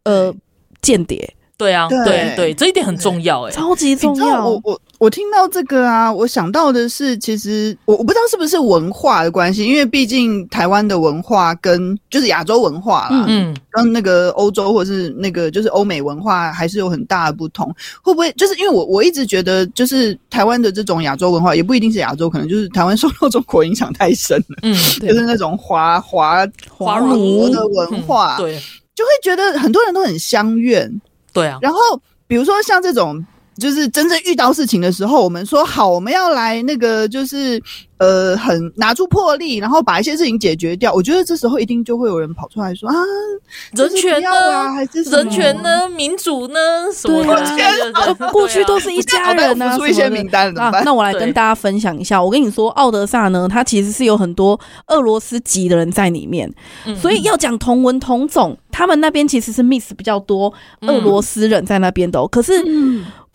呃间谍。对啊，对对，对，这一点很重要，哎，超级重要。我我我听到这个啊，我想到的是，其实我我不知道是不是文化的关系，因为毕竟台湾的文化跟就是亚洲文化啦，嗯，跟那个欧洲或是那个就是欧美文化还是有很大的不同。会不会就是因为我我一直觉得，就是台湾的这种亚洲文化，也不一定是亚洲，可能就是台湾受到中国影响太深了，嗯，就是那种华华华儒的文化，对，就会觉得很多人都很相愿。对啊，然后比如说像这种，就是真正遇到事情的时候，我们说好，我们要来那个，就是呃，很拿出魄力，然后把一些事情解决掉。我觉得这时候一定就会有人跑出来说啊，人权呢？还是人权呢？民主呢？什么的？过去都是一家人啊，出一些名单怎么办？那我来跟大家分享一下。我跟你说，奥德萨呢，它其实是有很多俄罗斯籍的人在里面，所以要讲同文同种。他们那边其实是 miss 比较多俄罗斯人在那边的，哦，可是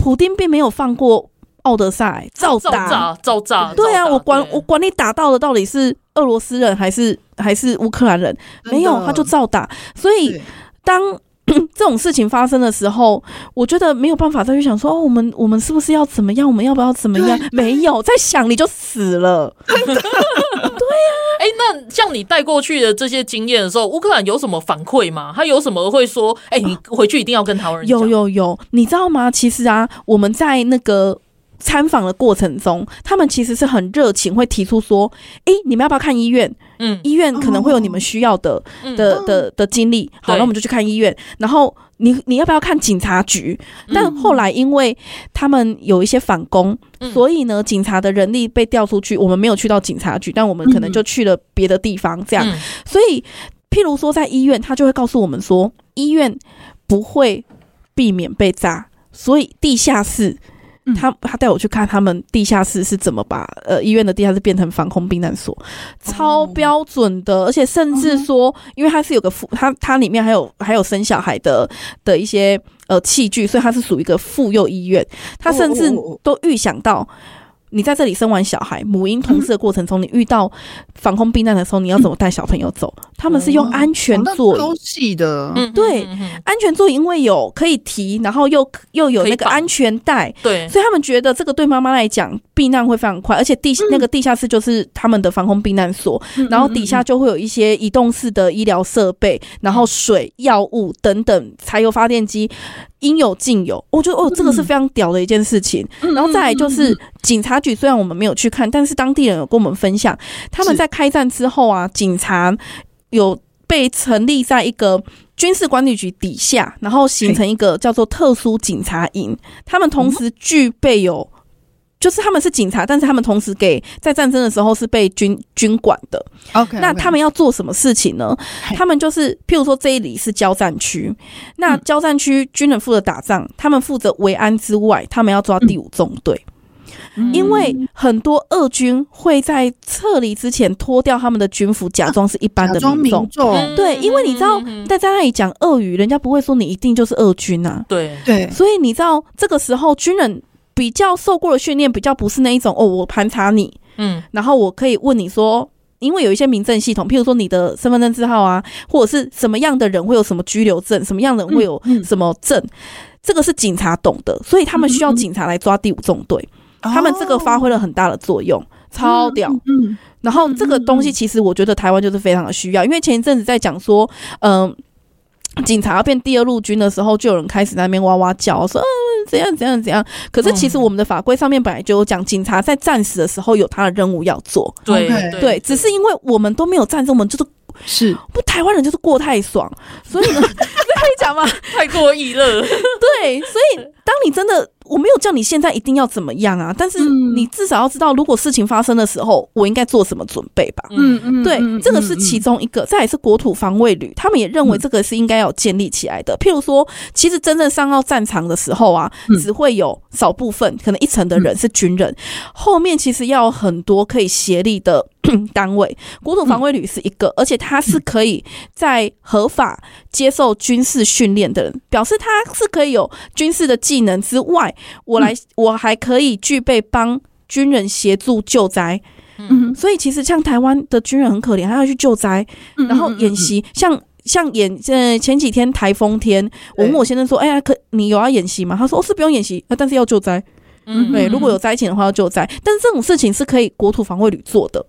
普丁并没有放过奥德赛，照打照炸。对啊，我管我管你打到的到底是俄罗斯人还是还是乌克兰人，没有他就照打。所以当。这种事情发生的时候，我觉得没有办法再去想说哦，我们我们是不是要怎么样？我们要不要怎么样？没有在想，你就死了。对呀、啊，哎、欸，那像你带过去的这些经验的时候，乌克兰有什么反馈吗？他有什么会说？哎、欸，你回去一定要跟台湾人讲。有有有，你知道吗？其实啊，我们在那个。参访的过程中，他们其实是很热情，会提出说：“诶、欸，你们要不要看医院？嗯，医院可能会有你们需要的、嗯、的的的经历。好，那我们就去看医院。然后你你要不要看警察局？但后来因为他们有一些反攻，嗯、所以呢，警察的人力被调出去，我们没有去到警察局，但我们可能就去了别的地方。这样，嗯、所以譬如说在医院，他就会告诉我们说，医院不会避免被炸，所以地下室。”他他带我去看他们地下室是怎么把呃医院的地下室变成防空避难所，超标准的，而且甚至说，因为它是有个妇，它它里面还有还有生小孩的的一些呃器具，所以它是属于一个妇幼医院，他甚至都预想到。你在这里生完小孩，母婴同事的过程中，你遇到防空避难的时候，你要怎么带小朋友走？他们是用安全座椅，超细的，对，安全座椅因为有可以提，然后又又有那个安全带，对，所以他们觉得这个对妈妈来讲避难会非常快，而且地那个地下室就是他们的防空避难所，然后底下就会有一些移动式的医疗设备，然后水、药物等等，柴油发电机。应有尽有，我觉得哦，这个是非常屌的一件事情。然后再来就是警察局，虽然我们没有去看，但是当地人有跟我们分享，他们在开战之后啊，警察有被成立在一个军事管理局底下，然后形成一个叫做特殊警察营，他们同时具备有。就是他们是警察，但是他们同时给在战争的时候是被军军管的。OK，那他们要做什么事情呢？他们就是，譬如说这一里是交战区，那交战区军人负责打仗，他们负责维安之外，他们要抓第五纵队，嗯、因为很多俄军会在撤离之前脱掉他们的军服，假装是一般的民众。对，因为你知道，在在那里讲俄语，人家不会说你一定就是俄军啊。对。对，所以你知道这个时候军人。比较受过的训练，比较不是那一种哦，我盘查你，嗯，然后我可以问你说，因为有一些民政系统，譬如说你的身份证字号啊，或者是什么样的人会有什么拘留证，什么样的人会有什么证，嗯嗯、这个是警察懂的，所以他们需要警察来抓第五纵队，嗯、他们这个发挥了很大的作用，哦、超屌，然后这个东西其实我觉得台湾就是非常的需要，因为前一阵子在讲说，嗯、呃。警察要变第二陆军的时候，就有人开始在那边哇哇叫，说嗯、呃、怎样怎样怎样。可是其实我们的法规上面本来就有讲，警察在战时的时候有他的任务要做。对对，只是因为我们都没有战争，我们就是是不台湾人就是过太爽，所以呢，可 以讲吗？太过意乐。对，所以当你真的。我没有叫你现在一定要怎么样啊，但是你至少要知道，如果事情发生的时候，我应该做什么准备吧。嗯嗯，对，这个是其中一个。再也是国土防卫旅，他们也认为这个是应该要建立起来的。譬如说，其实真正上到战场的时候啊，只会有少部分，可能一层的人是军人，后面其实要很多可以协力的 单位。国土防卫旅是一个，而且他是可以在合法接受军事训练的人，表示他是可以有军事的技能之外。我来，我还可以具备帮军人协助救灾，嗯，所以其实像台湾的军人很可怜，他要去救灾，然后演习，像像演呃前几天台风天，我问我先生说，哎呀，可你有要演习吗？他说，哦，是不用演习，但是要救灾，嗯，对，如果有灾情的话要救灾，但是这种事情是可以国土防卫旅做的，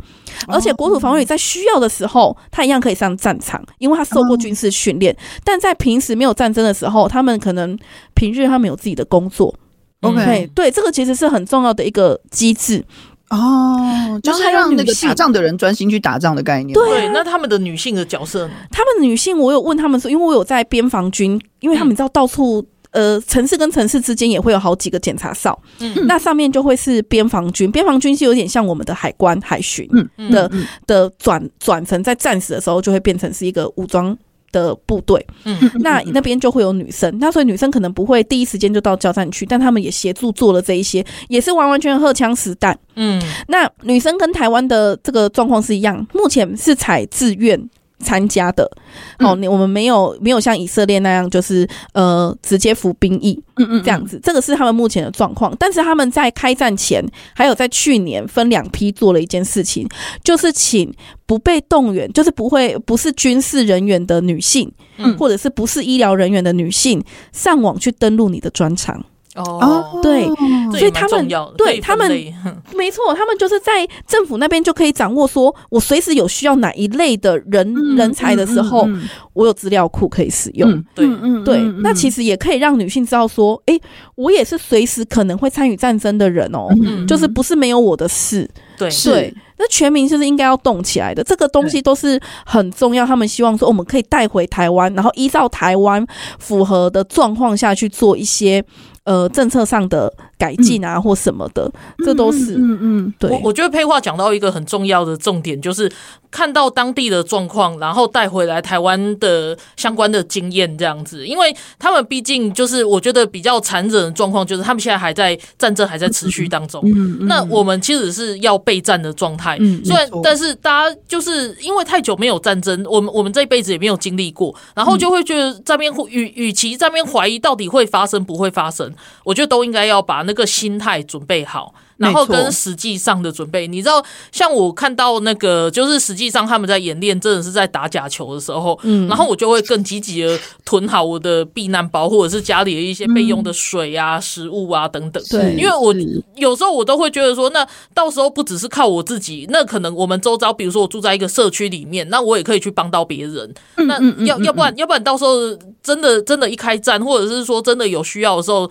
而且国土防卫旅在需要的时候，他一样可以上战场，因为他受过军事训练，但在平时没有战争的时候，他们可能平日他们有自己的工作。OK，对，这个其实是很重要的一个机制。哦，就是让那个打仗的人专心去打仗的概念。对，那他们的女性的角色呢？他们女性，我有问他们说，因为我有在边防军，因为他们知道到处呃城市跟城市之间也会有好几个检查哨，嗯，那上面就会是边防军，边防军是有点像我们的海关海巡的的转转成在战时的时候就会变成是一个武装。的部队，嗯，那那边就会有女生，那所以女生可能不会第一时间就到交战区，但他们也协助做了这一些，也是完完全全荷枪实弹，嗯，那女生跟台湾的这个状况是一样，目前是采自愿参加的，哦，你我们没有没有像以色列那样，就是呃直接服兵役，嗯嗯，这样子，这个是他们目前的状况。但是他们在开战前，还有在去年分两批做了一件事情，就是请不被动员，就是不会不是军事人员的女性，嗯，或者是不是医疗人员的女性，上网去登录你的专长。哦，对，所以他们对他们 没错，他们就是在政府那边就可以掌握，说我随时有需要哪一类的人人才的时候，我有资料库可以使用。对，对，那其实也可以让女性知道说，哎，我也是随时可能会参与战争的人哦，就是不是没有我的事。对，对，那全民就是应该要动起来的，这个东西都是很重要。他们希望说，我们可以带回台湾，然后依照台湾符合的状况下去做一些。呃，政策上的改进啊，或什么的，这都是嗯嗯，对。我我觉得配话讲到一个很重要的重点，就是看到当地的状况，然后带回来台湾的相关的经验这样子。因为他们毕竟就是我觉得比较残忍的状况，就是他们现在还在战争还在持续当中。那我们其实是要备战的状态，虽然但是大家就是因为太久没有战争，我们我们这一辈子也没有经历过，然后就会觉得这边与与其这边怀疑到底会发生不会发生。我觉得都应该要把那个心态准备好。然后跟实际上的准备，你知道，像我看到那个，就是实际上他们在演练，真的是在打假球的时候，嗯，然后我就会更积极的囤好我的避难包，或者是家里的一些备用的水啊、食物啊等等。对，因为我有时候我都会觉得说，那到时候不只是靠我自己，那可能我们周遭，比如说我住在一个社区里面，那我也可以去帮到别人。那要要不然，要不然到时候真的真的，一开战，或者是说真的有需要的时候，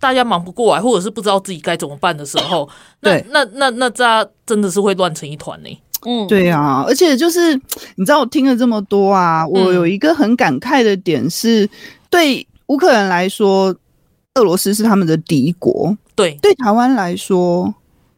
大家忙不过来，或者是不知道自己该怎么办的时候。那，那那那这真的是会乱成一团呢。嗯，对啊，而且就是你知道，我听了这么多啊，我有一个很感慨的点是，对乌克兰来说，俄罗斯是他们的敌国。对，对台湾来说，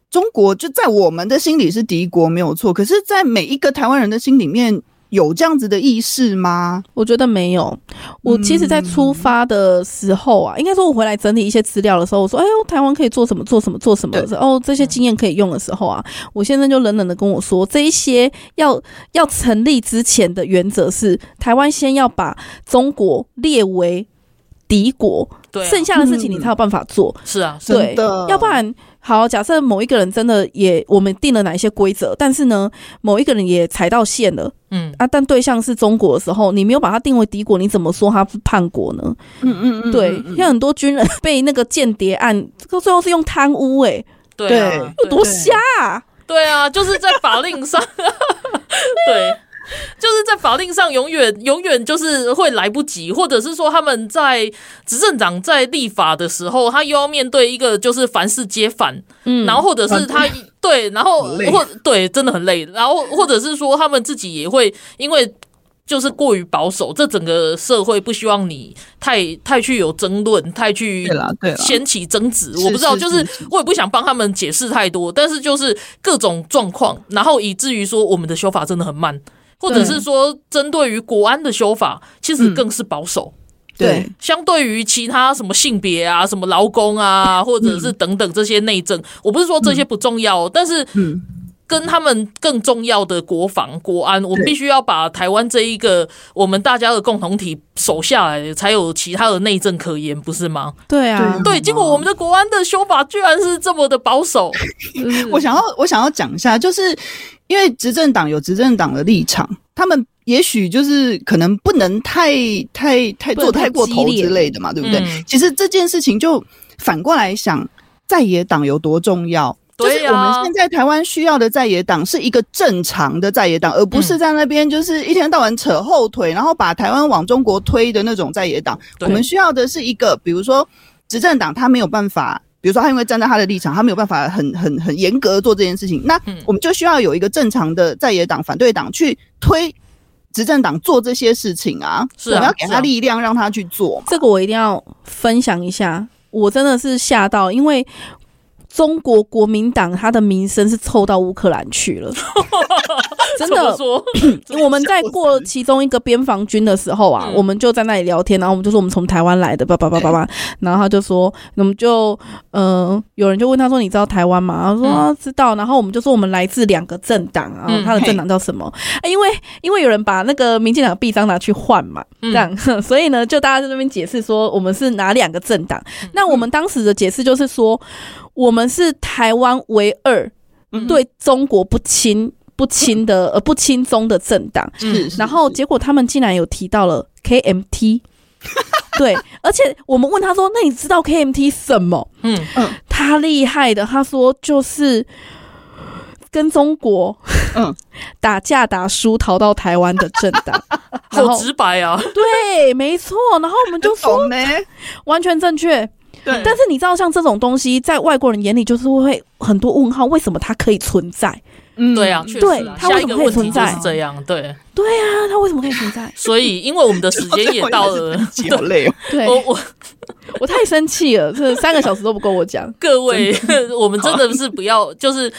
中国就在我们的心里是敌国没有错，可是，在每一个台湾人的心里面。有这样子的意识吗？我觉得没有。我其实，在出发的时候啊，嗯、应该说，我回来整理一些资料的时候，我说：“哎呦，台湾可以做什么？做什么？做什么？”哦，这些经验可以用的时候啊，我先生就冷冷的跟我说：“这一些要要成立之前的原则是，台湾先要把中国列为敌国，对、啊，剩下的事情你才有办法做。嗯”是啊，对的，要不然。好，假设某一个人真的也我们定了哪一些规则，但是呢，某一个人也踩到线了，嗯啊，但对象是中国的时候，你没有把他定为敌国，你怎么说他是叛国呢？嗯嗯嗯，对，像很多军人 被那个间谍案，这个最后是用贪污、欸，哎，对啊，有多瞎啊？对啊，就是在法令上，对。就是在法令上永远永远就是会来不及，或者是说他们在执政党在立法的时候，他又要面对一个就是凡事皆反，嗯，然后或者是他对，然后或对真的很累，然后或者是说他们自己也会因为就是过于保守，这整个社会不希望你太太去有争论，太去掀起争执，我不知道，就是。我也不想帮他们解释太多，但是就是各种状况，然后以至于说我们的修法真的很慢。或者是说，针对于国安的修法，其实更是保守。嗯、对，相对于其他什么性别啊、什么劳工啊，或者是等等这些内政，嗯、我不是说这些不重要，嗯、但是跟他们更重要的国防、国安，我们必须要把台湾这一个我们大家的共同体守下来，才有其他的内政可言，不是吗？对啊，对。结果我们的国安的修法居然是这么的保守。我想要，我想要讲一下，就是。因为执政党有执政党的立场，他们也许就是可能不能太太太做太过头之类的嘛，对不对？嗯、其实这件事情就反过来想，在野党有多重要？对啊、就是我们现在台湾需要的在野党是一个正常的在野党，而不是在那边就是一天到晚扯后腿，然后把台湾往中国推的那种在野党。我们需要的是一个，比如说执政党他没有办法。比如说，他因为站在他的立场，他没有办法很很很严格做这件事情，那我们就需要有一个正常的在野党、反对党去推执政党做这些事情啊。是啊，我们要给他力量，让他去做。这个我一定要分享一下，我真的是吓到，因为中国国民党他的名声是臭到乌克兰去了。真的，说？我们在过其中一个边防军的时候啊，嗯、我们就在那里聊天，然后我们就说我们从台湾来的，叭叭叭叭叭，然后他就说，我们就嗯、呃，有人就问他说，你知道台湾吗？他说、啊、知道，然后我们就说我们来自两个政党啊，他的政党叫什么？嗯、因为因为有人把那个民进党的臂章拿去换嘛，这样，嗯、所以呢，就大家在那边解释说我们是哪两个政党。嗯、那我们当时的解释就是说，我们是台湾唯二对中国不亲。不亲的呃不亲中的政党，嗯，然后结果他们竟然有提到了 KMT，对，而且我们问他说，那你知道 KMT 什么？嗯。嗯，他厉害的，他说就是跟中国嗯。打架打输逃到台湾的政党，好直白啊，对，没错，然后我们就说完全正确，对，但是你知道像这种东西在外国人眼里就是会很多问号，为什么它可以存在？嗯，对啊，确实啊，他为什么可以存在？是这样，对，对啊，它为什么可以存在？所以，因为我们的时间也到了，好累哦。对，我我 我太生气了，这三个小时都不够我讲。各位，我们真的是不要，就是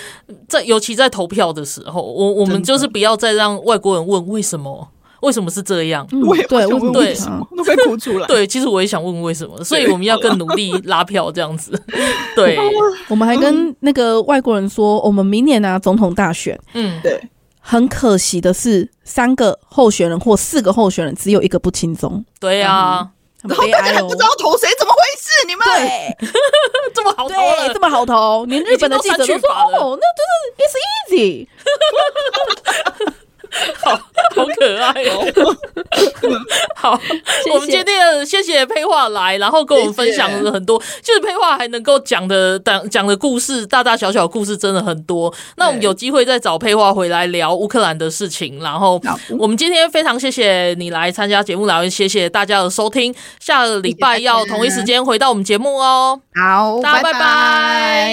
在尤其在投票的时候，我我们就是不要再让外国人问为什么。为什么是这样？嗯、对，问，为什么都快哭出来？对，其实我也想问为什么，所以我们要更努力拉票，这样子。对，我们还跟那个外国人说，我们明年拿、啊、总统大选，嗯，对。很可惜的是，三个候选人或四个候选人只有一个不轻松。对啊，嗯、很悲哀哦。然后大家还不知道投谁，怎么回事？你们对，这么好投，这么好投，连日本的记者都说：“哦，那真是 it's easy。” 好好可爱哦！好，谢谢我们今天谢谢佩樺来，然后跟我们分享了很多，就是佩樺还能够讲的讲讲的故事，大大小小故事真的很多。那我们有机会再找佩樺回来聊乌克兰的事情。然后我们今天非常谢谢你来参加节目，然后谢谢大家的收听。下个礼拜要同一时间回到我们节目哦。好，大家拜拜。拜拜。